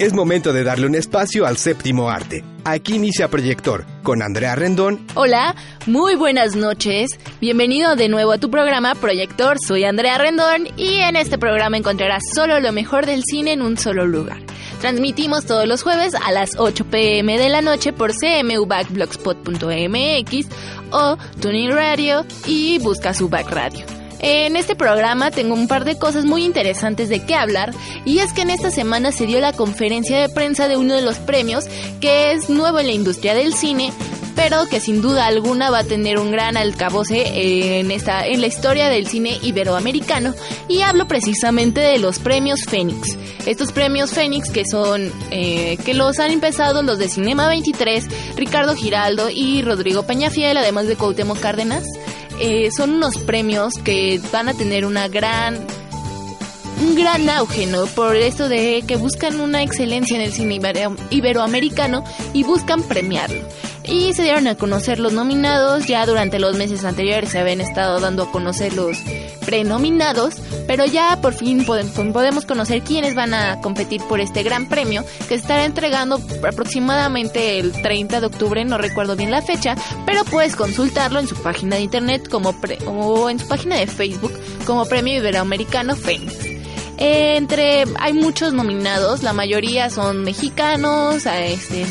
Es momento de darle un espacio al séptimo arte. Aquí inicia Proyector con Andrea Rendón. Hola, muy buenas noches. Bienvenido de nuevo a tu programa Proyector. Soy Andrea Rendón y en este programa encontrarás solo lo mejor del cine en un solo lugar. Transmitimos todos los jueves a las 8 pm de la noche por cmubackblogspot.mx o Tuning Radio y busca su back radio. En este programa tengo un par de cosas muy interesantes de qué hablar y es que en esta semana se dio la conferencia de prensa de uno de los premios que es nuevo en la industria del cine pero que sin duda alguna va a tener un gran alcabose en esta en la historia del cine iberoamericano y hablo precisamente de los premios Fénix. Estos premios Fénix que son eh, que los han empezado los de Cinema 23, Ricardo Giraldo y Rodrigo Peñafiel, además de Cuauhtémoc Cárdenas. Eh, son unos premios que van a tener una gran un gran auge, ¿no? Por esto de que buscan una excelencia en el cine iberoamericano y buscan premiarlo y se dieron a conocer los nominados. Ya durante los meses anteriores se habían estado dando a conocer los prenominados, pero ya por fin podemos conocer quiénes van a competir por este gran premio que se estará entregando aproximadamente el 30 de octubre, no recuerdo bien la fecha, pero puedes consultarlo en su página de internet como o en su página de Facebook como Premio Iberoamericano Fénix. entre hay muchos nominados, la mayoría son mexicanos, este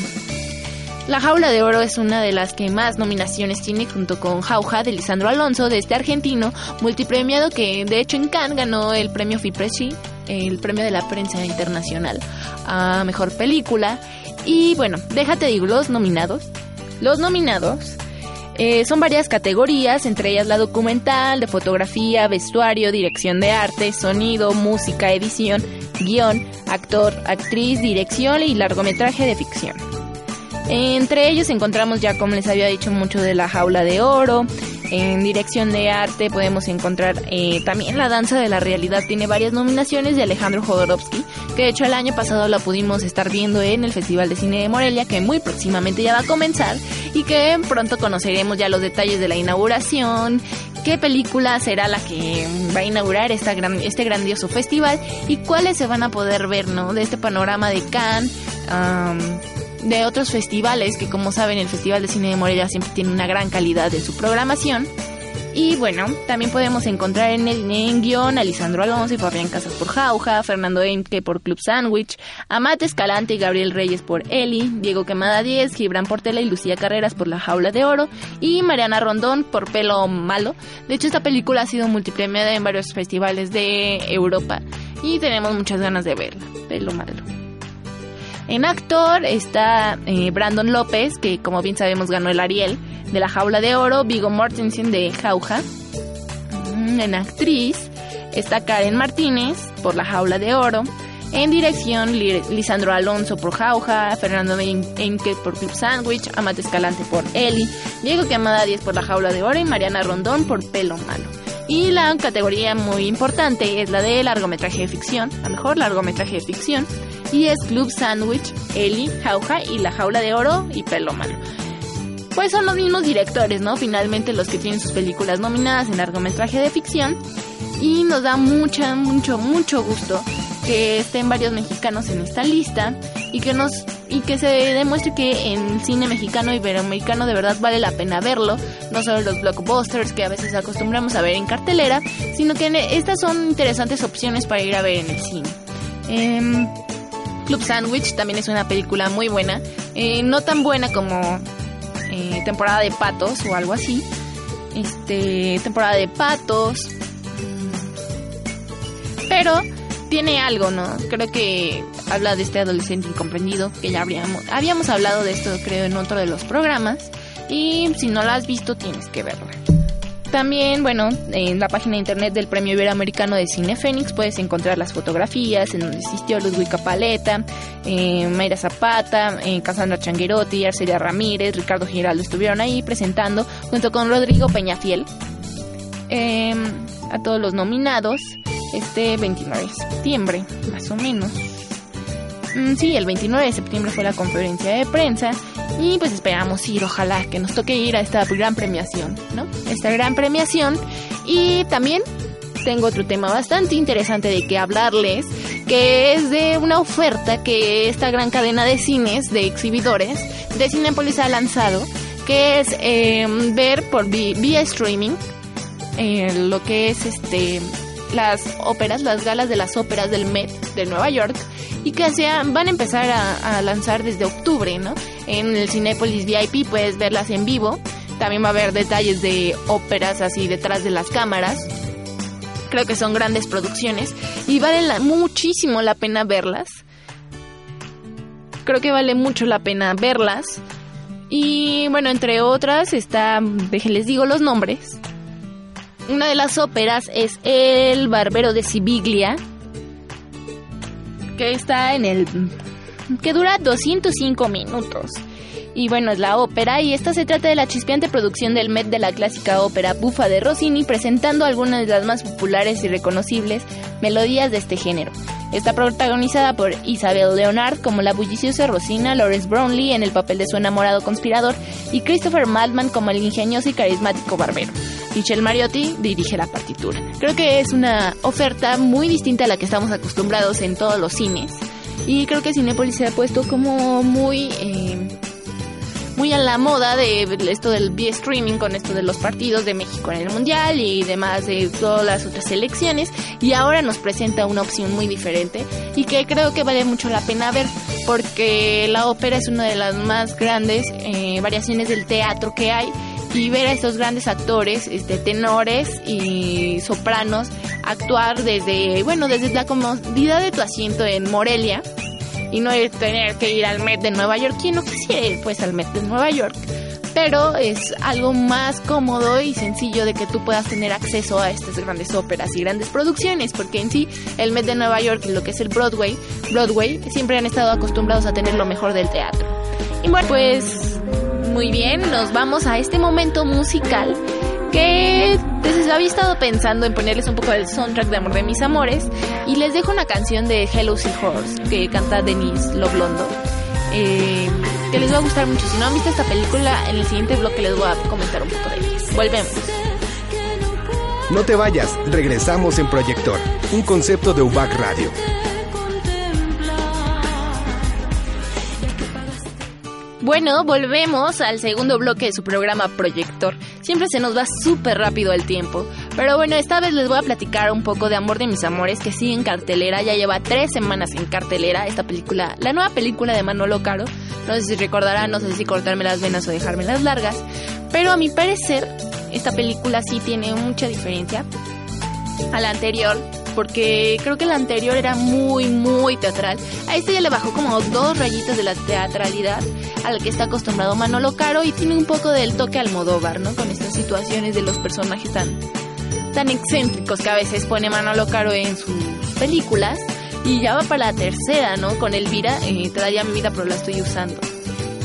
la Jaula de Oro es una de las que más nominaciones tiene junto con Jauja de Lisandro Alonso, de este argentino multipremiado que de hecho en Cannes ganó el premio FIPRESCI, el premio de la prensa internacional a mejor película. Y bueno, déjate digo los nominados. Los nominados eh, son varias categorías, entre ellas la documental, de fotografía, vestuario, dirección de arte, sonido, música, edición, guion, actor, actriz, dirección y largometraje de ficción. Entre ellos encontramos ya, como les había dicho, mucho de la jaula de oro. En dirección de arte podemos encontrar eh, también la danza de la realidad. Tiene varias nominaciones de Alejandro Jodorowsky, que de hecho el año pasado la pudimos estar viendo en el Festival de Cine de Morelia, que muy próximamente ya va a comenzar y que pronto conoceremos ya los detalles de la inauguración, qué película será la que va a inaugurar esta gran, este grandioso festival y cuáles se van a poder ver, ¿no? De este panorama de Cannes de otros festivales, que como saben el Festival de Cine de Morelia siempre tiene una gran calidad de su programación. Y bueno, también podemos encontrar en el en guion a Lisandro Alonso y Fabián Casas por Jauja, Fernando Emke por Club Sandwich, Amate Escalante y Gabriel Reyes por Eli, Diego Quemada 10, Gibran Portela y Lucía Carreras por La Jaula de Oro y Mariana Rondón por Pelo Malo. De hecho, esta película ha sido multipremiada en varios festivales de Europa y tenemos muchas ganas de verla. Pelo Malo. En actor está eh, Brandon López, que como bien sabemos ganó el Ariel de la Jaula de Oro, Vigo Mortensen de Jauja. Mm, en actriz está Karen Martínez por la Jaula de Oro. En dirección, Lisandro Alonso por Jauja, Fernando Enque por Club Sandwich, Amate Escalante por Eli, Diego Quemada 10 por La Jaula de Oro y Mariana Rondón por Pelo Malo. Y la categoría muy importante es la de largometraje de ficción, a mejor largometraje de ficción, y es Club Sandwich, Eli, Jauja y La Jaula de Oro y Pelómano. Pues son los mismos directores, ¿no? Finalmente los que tienen sus películas nominadas en largometraje de ficción. Y nos da mucha, mucho, mucho gusto que estén varios mexicanos en esta lista y que nos y que se demuestre que en cine mexicano y iberoamericano de verdad vale la pena verlo, no solo los blockbusters que a veces acostumbramos a ver en cartelera, sino que estas son interesantes opciones para ir a ver en el cine. Em, Club Sandwich también es una película muy buena, eh, no tan buena como eh, temporada de patos o algo así. Este, temporada de patos. Pero tiene algo, ¿no? Creo que habla de este adolescente incomprendido, que ya habríamos, habíamos hablado de esto creo en otro de los programas. Y si no la has visto, tienes que verla. También, bueno, en la página de internet del Premio Iberoamericano de Cine Fénix puedes encontrar las fotografías en donde existió Ludwig Paleta, eh, Mayra Zapata, eh, Cassandra Changuerotti, Arcelia Ramírez, Ricardo Giraldo estuvieron ahí presentando junto con Rodrigo Peñafiel eh, a todos los nominados este 29 de septiembre, más o menos. Mm, sí, el 29 de septiembre fue la conferencia de prensa y pues esperamos ir, ojalá que nos toque ir a esta gran premiación, ¿no? Esta gran premiación y también tengo otro tema bastante interesante de que hablarles, que es de una oferta que esta gran cadena de cines, de exhibidores, de Cinepolis ha lanzado, que es em, ver por vía streaming eh, lo que es este las óperas, las galas de las óperas del Met de Nueva York y que van a empezar a, lanzar desde octubre, ¿no? En el Cinepolis VIP puedes verlas en vivo. También va a haber detalles de óperas así detrás de las cámaras. Creo que son grandes producciones y vale muchísimo la pena verlas. Creo que vale mucho la pena verlas. Y bueno, entre otras está, déjenles digo los nombres. Una de las óperas es El Barbero de Sibiglia, que está en el... que dura 205 minutos. Y bueno, es la ópera y esta se trata de la chispeante producción del Met de la clásica ópera bufa de Rossini presentando algunas de las más populares y reconocibles melodías de este género. Está protagonizada por Isabel Leonard como la bulliciosa Rosina, Lawrence Brownlee en el papel de su enamorado conspirador y Christopher Maltman como el ingenioso y carismático barbero. Michelle Mariotti dirige la partitura. Creo que es una oferta muy distinta a la que estamos acostumbrados en todos los cines y creo que Cinepolis se ha puesto como muy... Eh, muy a la moda de esto del vía streaming con esto de los partidos de México en el Mundial y demás de todas las otras selecciones. Y ahora nos presenta una opción muy diferente y que creo que vale mucho la pena ver porque la ópera es una de las más grandes eh, variaciones del teatro que hay y ver a estos grandes actores, este, tenores y sopranos actuar desde, bueno, desde la comodidad de tu asiento en Morelia y no tener que ir al Met de Nueva York. ¿Quién no quisiera ir pues al Met de Nueva York? Pero es algo más cómodo y sencillo de que tú puedas tener acceso a estas grandes óperas y grandes producciones, porque en sí el Met de Nueva York y lo que es el Broadway, Broadway siempre han estado acostumbrados a tener lo mejor del teatro. Y bueno, pues muy bien, nos vamos a este momento musical que desde había estado pensando en ponerles un poco del soundtrack de Amor de mis Amores y les dejo una canción de Hello Seahorse que canta Denise Loblondo eh, que les va a gustar mucho. Si no han visto esta película, en el siguiente bloque les voy a comentar un poco de ella. Volvemos. No te vayas, regresamos en Proyector, un concepto de UBAC Radio. Bueno, volvemos al segundo bloque de su programa Proyector. Siempre se nos va súper rápido el tiempo. Pero bueno, esta vez les voy a platicar un poco de Amor de mis Amores, que sigue en cartelera. Ya lleva tres semanas en cartelera esta película, la nueva película de Manolo Caro. No sé si recordarán, no sé si cortarme las venas o dejarme las largas. Pero a mi parecer, esta película sí tiene mucha diferencia a la anterior porque creo que la anterior era muy, muy teatral. A este ya le bajó como dos rayitas de la teatralidad al que está acostumbrado Manolo Caro y tiene un poco del toque Almodóvar, ¿no? Con estas situaciones de los personajes tan, tan excéntricos que a veces pone Manolo Caro en sus películas. Y ya va para la tercera, ¿no? Con Elvira, eh, Te daría mi vida, pero la estoy usando.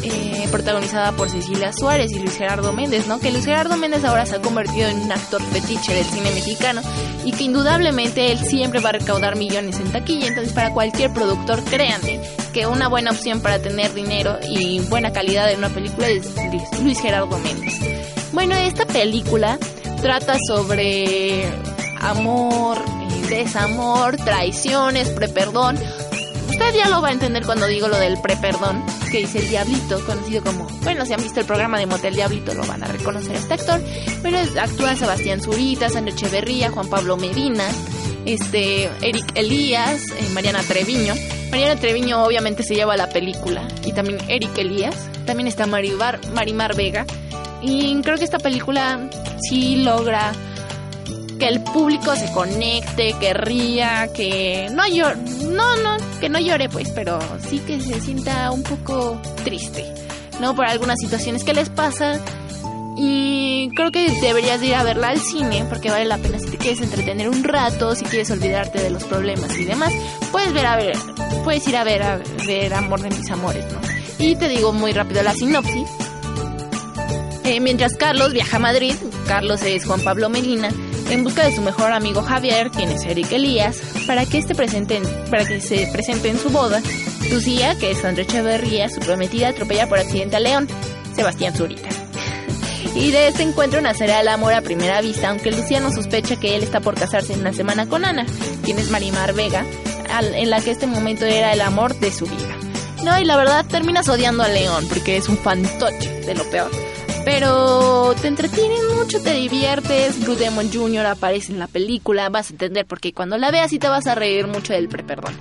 Eh, protagonizada por Cecilia Suárez y Luis Gerardo Méndez, ¿no? Que Luis Gerardo Méndez ahora se ha convertido en un actor fetiche del cine mexicano y que indudablemente él siempre va a recaudar millones en taquilla, entonces para cualquier productor, créanme que una buena opción para tener dinero y buena calidad en una película es Luis Gerardo Méndez. Bueno, esta película trata sobre amor, eh, desamor, traiciones, preperdón, Usted ya lo va a entender cuando digo lo del pre-perdón, que dice el Diablito, conocido como, bueno, si han visto el programa de Motel Diablito lo van a reconocer este actor, pero actúa Sebastián Zurita, Sandra Echeverría, Juan Pablo Medina, este, Eric Elías, eh, Mariana Treviño. Mariana Treviño obviamente se lleva la película y también Eric Elías, también está Maribar, Marimar Vega y creo que esta película sí logra que el público se conecte, que ría, que no llore, no, no, que no llore pues, pero sí que se sienta un poco triste, ¿no? Por algunas situaciones que les pasan Y creo que deberías ir a verla al cine porque vale la pena si te quieres entretener un rato, si quieres olvidarte de los problemas y demás. Puedes ver a ver, puedes ir a ver a ver Amor de mis amores, ¿no? Y te digo muy rápido la sinopsis. Eh, mientras Carlos viaja a Madrid, Carlos es Juan Pablo Medina, en busca de su mejor amigo Javier, quien es Eric Elías, para que, este presente para que se presente en su boda. Lucía, que es Sandra Echeverría, su prometida, atropella por accidente a León, Sebastián Zurita. Y de este encuentro nacerá el amor a primera vista, aunque Lucía no sospecha que él está por casarse en una semana con Ana, quien es Marimar Vega, en la que este momento era el amor de su vida. No, y la verdad terminas odiando a León, porque es un fantoche de lo peor. Pero te entretienes mucho, te diviertes. Blue Demon Jr. aparece en la película, vas a entender porque cuando la veas y te vas a reír mucho del pre-perdón.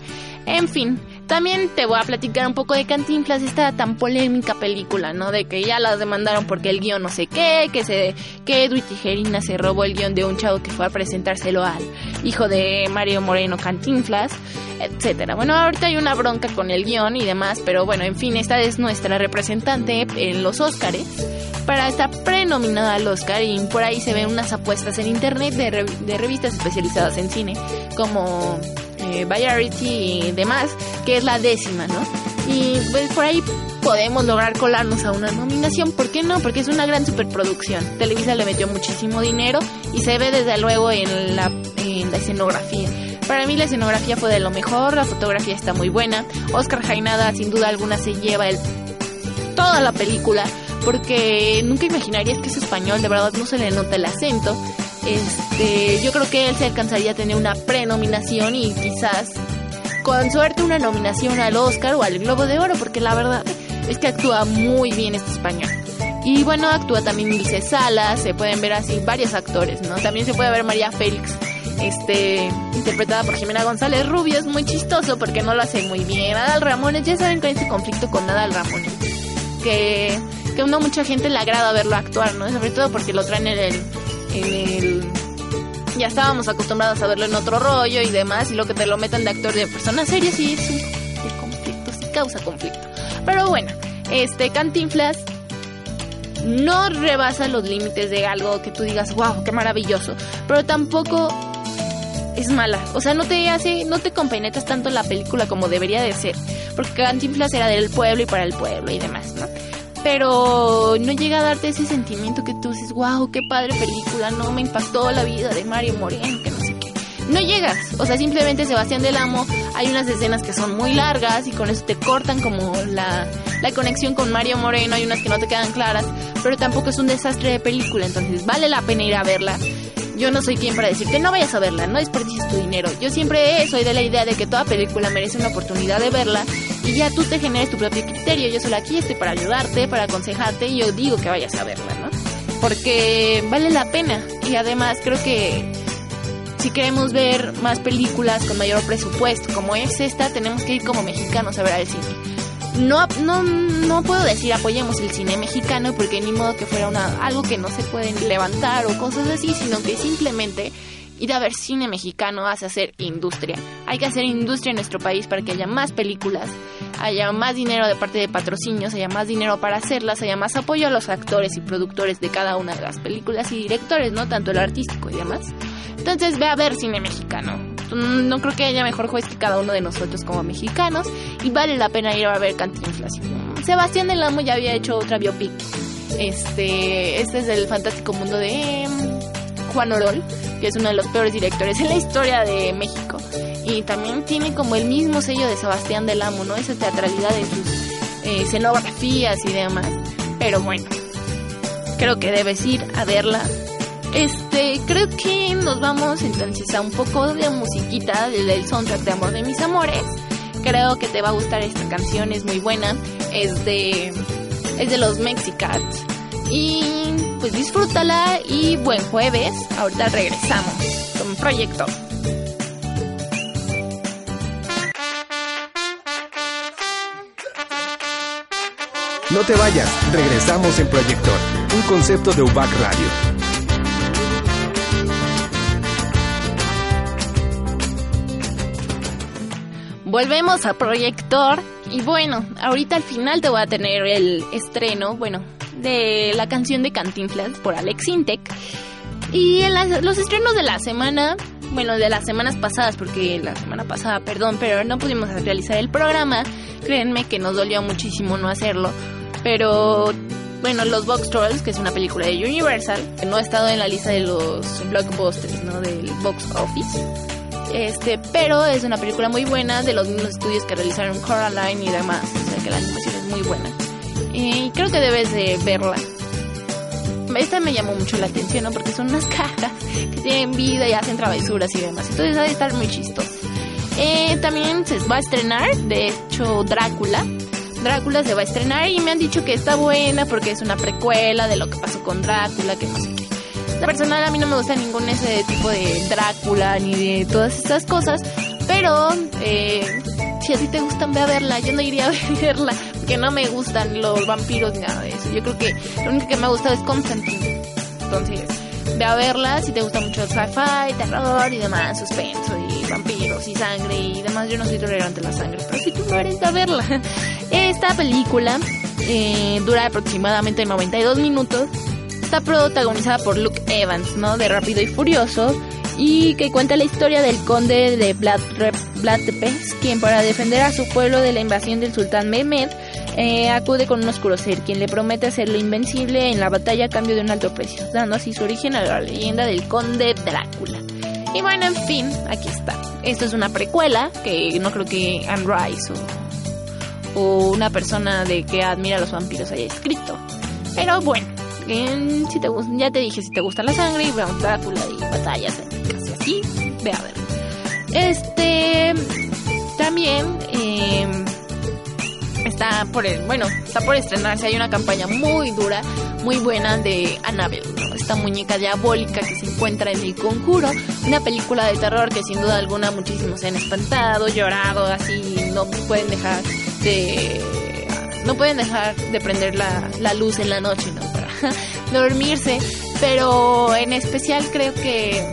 En fin, también te voy a platicar un poco de Cantinflas, esta tan polémica película, ¿no? De que ya las demandaron porque el guion no sé qué, que se que Edwin Tijerina se robó el guion de un chavo que fue a presentárselo al hijo de Mario Moreno Cantinflas, etcétera. Bueno, ahorita hay una bronca con el guion y demás, pero bueno, en fin, esta es nuestra representante en los Óscares para estar prenominada al Oscar y por ahí se ven unas apuestas en internet de, de revistas especializadas en cine como eh, Variety y demás, que es la décima, ¿no? Y pues por ahí podemos lograr colarnos a una nominación, ¿por qué no? Porque es una gran superproducción. Televisa le metió muchísimo dinero y se ve desde luego en la, en la escenografía. Para mí la escenografía fue de lo mejor, la fotografía está muy buena. Oscar Jainada sin duda alguna se lleva el, toda la película porque nunca imaginarías que es español, de verdad no se le nota el acento. Este, yo creo que él se alcanzaría a tener una prenominación y quizás con suerte una nominación al Oscar o al Globo de Oro, porque la verdad es que actúa muy bien este español. Y bueno, actúa también Lice Salas, se pueden ver así varios actores, ¿no? También se puede ver María Félix, este, interpretada por Jimena González Rubio, es muy chistoso porque no lo hace muy bien. Adal Ramones, ya saben que hay ese conflicto con Adal Ramones, que, que a mucha gente le agrada verlo actuar, ¿no? Sobre todo porque lo traen en el ya estábamos acostumbrados a verlo en otro rollo y demás, y lo que te lo metan de actor de persona seria sí es un conflicto, sí causa conflicto. Pero bueno, este Cantinflas no rebasa los límites de algo que tú digas, wow, qué maravilloso, pero tampoco es mala, o sea, no te hace, no te compenetras tanto la película como debería de ser, porque Cantinflas era del pueblo y para el pueblo y demás, ¿no? Pero no llega a darte ese sentimiento que tú dices, wow, qué padre película, no, me impactó la vida de Mario Moreno, que no sé qué. No llegas, o sea, simplemente Sebastián del Amo, hay unas escenas que son muy largas y con eso te cortan como la, la conexión con Mario Moreno, hay unas que no te quedan claras, pero tampoco es un desastre de película, entonces vale la pena ir a verla yo no soy quien para decirte no vayas a verla, no desperdicies tu dinero. Yo siempre soy de la idea de que toda película merece una oportunidad de verla y ya tú te generes tu propio criterio. Yo solo aquí estoy para ayudarte, para aconsejarte y yo digo que vayas a verla, ¿no? Porque vale la pena y además creo que si queremos ver más películas con mayor presupuesto como es esta, tenemos que ir como mexicanos a ver al cine no, no, no puedo decir apoyemos el cine mexicano porque ni modo que fuera una, algo que no se pueden levantar o cosas así, sino que simplemente ir a ver cine mexicano hace hacer industria. Hay que hacer industria en nuestro país para que haya más películas, haya más dinero de parte de patrocinios, haya más dinero para hacerlas, haya más apoyo a los actores y productores de cada una de las películas y directores, ¿no? Tanto el artístico y demás. Entonces ve a ver cine mexicano. Mm, no creo que haya mejor juez que cada uno de nosotros como mexicanos y vale la pena ir a ver Cantinflas. Sebastián del Amo ya había hecho otra biopic. Este, este es el fantástico mundo de mm, Juan Orol, que es uno de los peores directores en la historia de México. Y también tiene como el mismo sello de Sebastián del Amo, ¿no? Esa teatralidad en sus eh, escenografías y demás. Pero bueno, creo que debes ir a verla este, creo que nos vamos entonces a un poco de musiquita del soundtrack de Amor de mis Amores. Creo que te va a gustar esta canción, es muy buena. Es de, es de los Mexicats. Y pues disfrútala y buen jueves. Ahorita regresamos con Proyecto. No te vayas, regresamos en Proyector, un concepto de UBAC Radio. Volvemos a Proyector Y bueno, ahorita al final te voy a tener el estreno, bueno, de la canción de Cantinflas por Alex Intec. Y en los estrenos de la semana, bueno, de las semanas pasadas, porque la semana pasada, perdón, pero no pudimos realizar el programa. Créanme que nos dolió muchísimo no hacerlo. Pero bueno, Los Box Trolls, que es una película de Universal, que no ha estado en la lista de los blockbusters, ¿no? Del box office. Este, pero es una película muy buena de los mismos estudios que realizaron Coraline y demás. O sea que la animación es muy buena. Y creo que debes de verla. Esta me llamó mucho la atención, ¿no? Porque son unas cajas que tienen vida y hacen travesuras y demás. Entonces ha de estar muy chistoso. Eh, también se va a estrenar, de hecho, Drácula. Drácula se va a estrenar y me han dicho que está buena porque es una precuela de lo que pasó con Drácula, que no sé qué. Personal a mí no me gusta ningún ese tipo de Drácula ni de todas estas cosas, pero eh, si a ti te gustan, ve a verla. Yo no iría a verla porque no me gustan los vampiros ni nada de eso. Yo creo que lo único que me ha gustado es Constantine. Entonces, ve a verla si te gusta mucho el sci-fi, terror y demás, suspenso y vampiros y sangre y demás. Yo no soy tolerante a la sangre, pero si tú no eres, a verla. Esta película eh, dura aproximadamente 92 minutos. Está protagonizada por Luke Evans, ¿no? De Rápido y Furioso. Y que cuenta la historia del conde de Vlad, quien para defender a su pueblo de la invasión del sultán Mehmed, eh, acude con un oscuro ser, quien le promete hacerlo invencible en la batalla a cambio de un alto precio, dando así su origen a la leyenda del conde Drácula. Y bueno, en fin, aquí está. Esto es una precuela que no creo que Anne Rice o, una persona de que admira a los vampiros haya escrito. Pero bueno, si te, ya te dije, si te gusta la sangre y vean Drácula y batallas casi así, ve a ver. Este, también eh, está por el, bueno, está por estrenarse, hay una campaña muy dura, muy buena de Annabelle, esta muñeca diabólica que se encuentra en el conjuro, una película de terror que sin duda alguna muchísimos se han espantado, llorado, así no pueden dejar de no pueden dejar de prender la, la luz en la noche, ¿no? Dormirse, pero en especial creo que,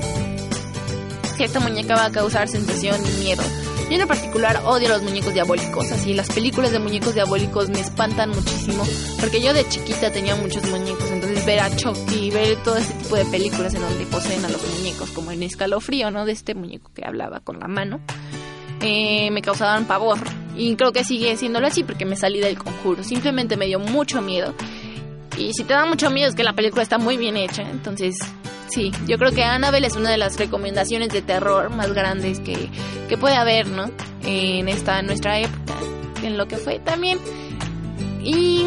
esta muñeca va a causar sensación y miedo yo en particular odio los muñecos diabólicos, así las películas de muñecos diabólicos me espantan muchísimo, porque yo de chiquita tenía muchos muñecos, entonces ver a Chucky, ver todo ese tipo de películas en donde poseen a los muñecos, como en Escalofrío, ¿no? De este muñeco que hablaba con la mano, eh, me causaban pavor. Y creo que sigue siéndolo así porque me salí del conjuro, simplemente me dio mucho miedo. Y si te da mucho miedo es que la película está muy bien hecha, entonces Sí, yo creo que Annabelle es una de las recomendaciones de terror más grandes que, que puede haber, ¿no? En esta nuestra época, en lo que fue también. Y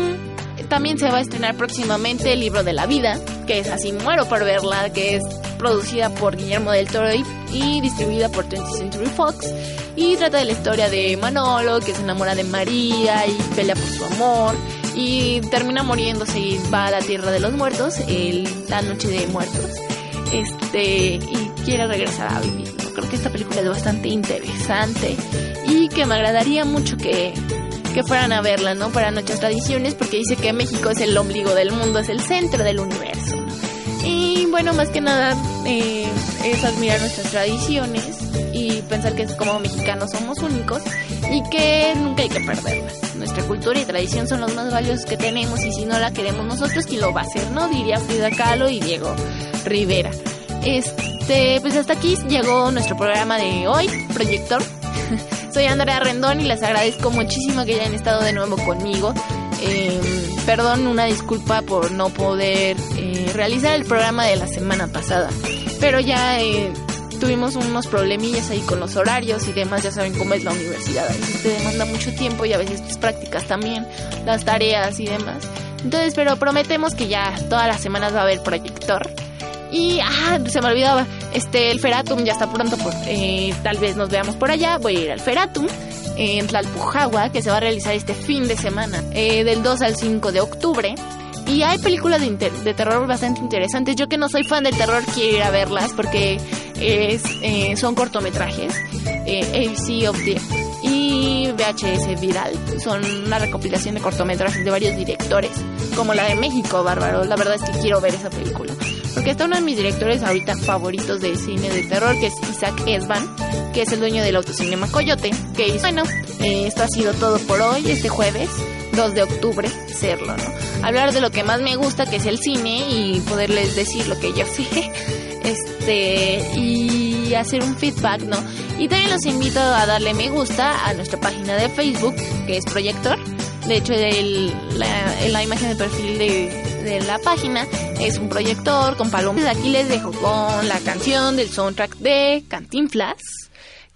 también se va a estrenar próximamente El libro de la vida, que es así muero por verla, que es producida por Guillermo del Toro y, distribuida por 20th Century Fox. Y trata de la historia de Manolo, que se enamora de María y pelea por su amor. Y termina muriéndose y va a la tierra de los muertos, el, la noche de muertos este y quiere regresar a vivir. Creo que esta película es bastante interesante y que me agradaría mucho que, que fueran a verla, ¿no? Para nuestras tradiciones, porque dice que México es el ombligo del mundo, es el centro del universo. Y bueno, más que nada eh, es admirar nuestras tradiciones y pensar que como mexicanos somos únicos y que nunca hay que perderlas. Nuestra cultura y tradición son los más valiosos que tenemos y si no la queremos nosotros, ¿quién lo va a hacer? ¿No? Diría Frida Kahlo y Diego Rivera. Este, pues hasta aquí llegó nuestro programa de hoy, Proyector. Soy Andrea Rendón y les agradezco muchísimo que hayan estado de nuevo conmigo. Em, perdón, una disculpa por no poder eh, realizar el programa de la semana pasada. Pero ya eh, tuvimos unos problemillas ahí con los horarios y demás. Ya saben cómo es la universidad. A veces te demanda mucho tiempo y a veces tus prácticas también, las tareas y demás. Entonces, pero prometemos que ya todas las semanas va a haber proyector. Y, ah, se me olvidaba, este, el Feratum ya está pronto, por, eh, tal vez nos veamos por allá. Voy a ir al Feratum en Tlalpujagua, que se va a realizar este fin de semana, eh, del 2 al 5 de octubre. Y hay películas de, de, terror bastante interesantes. Yo que no soy fan del terror quiero ir a verlas porque es, eh, son cortometrajes. Eh, AC of Death y VHS Viral. Son una recopilación de cortometrajes de varios directores, como la de México, Bárbaro. La verdad es que quiero ver esa película. porque está uno de mis directores ahorita favoritos de cine de terror, que es Isaac Esban, que es el dueño del Autocinema Coyote, que bueno, eh, esto ha sido todo por hoy, este jueves, 2 de octubre, serlo, ¿no? Hablar de lo que más me gusta, que es el cine, y poderles decir lo que yo sé, este, y hacer un feedback, ¿no? Y también los invito a darle me gusta a nuestra página de Facebook, que es Proyector. De hecho, la imagen de perfil de, de la página es un proyector con palomas. Aquí les dejo con la canción del soundtrack de Cantinflas,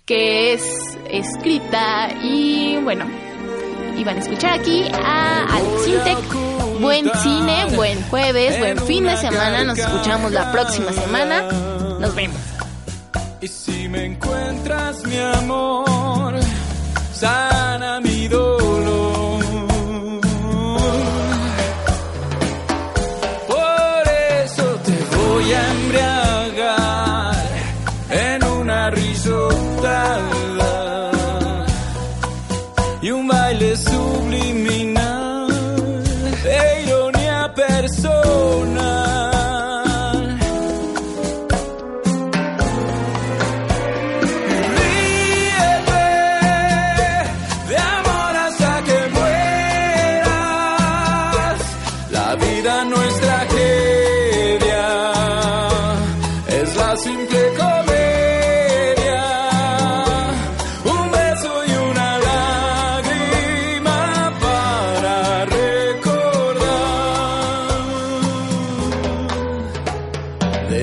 que es escrita y bueno, iban a escuchar aquí a Alex Intec. Buen cine, buen jueves, buen fin de semana. Nos escuchamos la próxima semana. Nos vemos. Y si me encuentras, mi amor, sana mi dolor. Por eso te voy a embriagar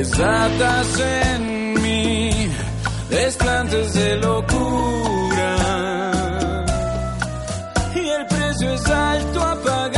Desatas en mí desplantes de locura. Y el precio es alto a pagar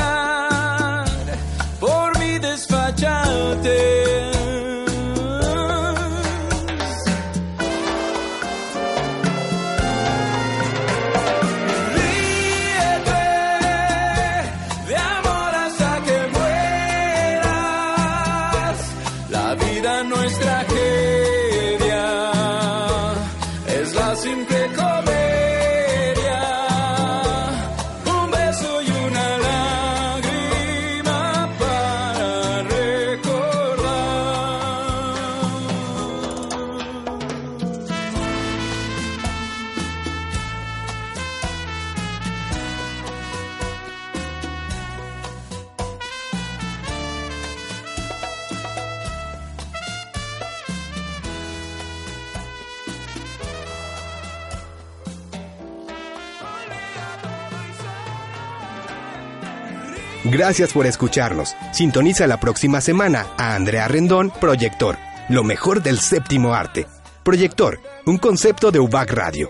Gracias por escucharnos. Sintoniza la próxima semana a Andrea Rendón, Proyector, lo mejor del séptimo arte. Proyector, un concepto de UBAC Radio.